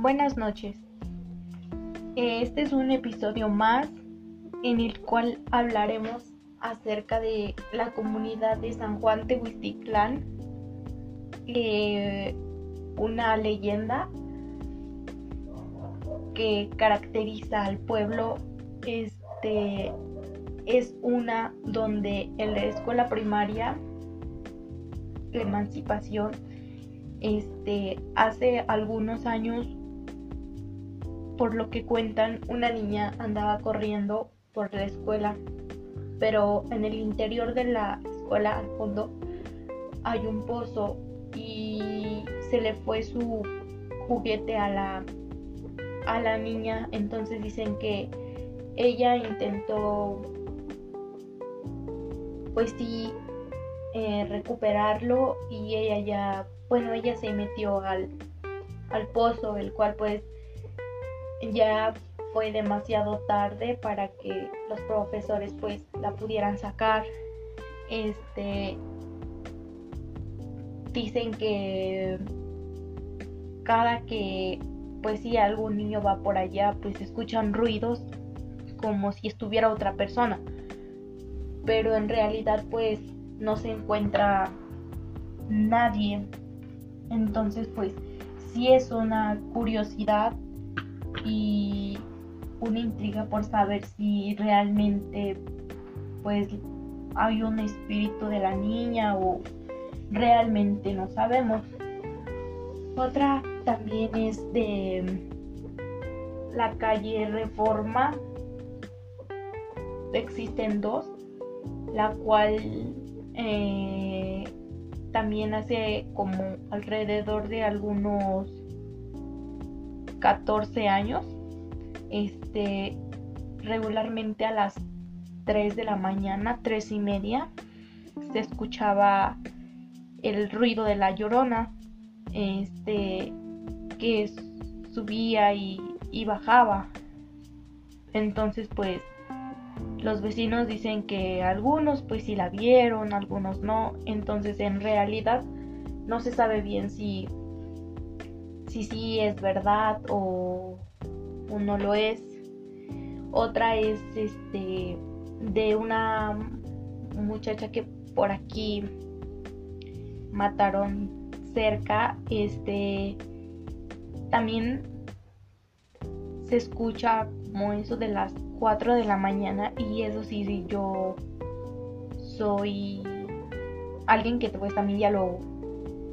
Buenas noches. Este es un episodio más en el cual hablaremos acerca de la comunidad de San Juan Tehuistitlán, eh, una leyenda que caracteriza al pueblo. Este es una donde en la escuela primaria, emancipación, este, hace algunos años por lo que cuentan, una niña andaba corriendo por la escuela, pero en el interior de la escuela, al fondo, hay un pozo y se le fue su juguete a la, a la niña. Entonces dicen que ella intentó, pues sí, eh, recuperarlo y ella ya, bueno, ella se metió al, al pozo, el cual pues ya fue demasiado tarde para que los profesores pues la pudieran sacar. Este dicen que cada que pues si algún niño va por allá pues escuchan ruidos como si estuviera otra persona. Pero en realidad pues no se encuentra nadie. Entonces pues sí es una curiosidad y una intriga por saber si realmente pues hay un espíritu de la niña o realmente no sabemos. Otra también es de la calle Reforma. Existen dos, la cual eh, también hace como alrededor de algunos 14 años, este, regularmente a las 3 de la mañana, 3 y media, se escuchaba el ruido de la llorona, este, que subía y, y bajaba. Entonces, pues, los vecinos dicen que algunos pues sí la vieron, algunos no. Entonces, en realidad, no se sabe bien si si sí es verdad o, no lo es. Otra es este de una muchacha que por aquí mataron cerca. Este también se escucha como eso de las 4 de la mañana y eso sí, sí yo soy alguien que pues también ya lo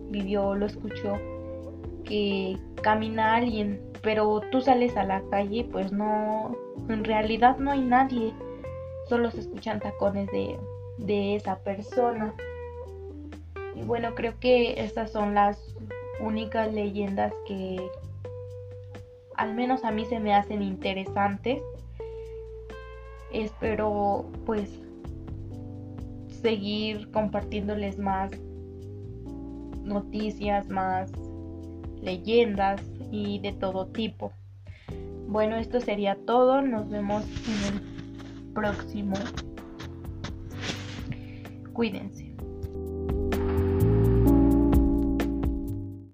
vivió, lo escuchó que camina alguien, pero tú sales a la calle, pues no, en realidad no hay nadie, solo se escuchan tacones de, de esa persona. Y bueno, creo que estas son las únicas leyendas que al menos a mí se me hacen interesantes. Espero pues seguir compartiéndoles más noticias, más leyendas y de todo tipo. Bueno, esto sería todo. Nos vemos en el próximo. Cuídense.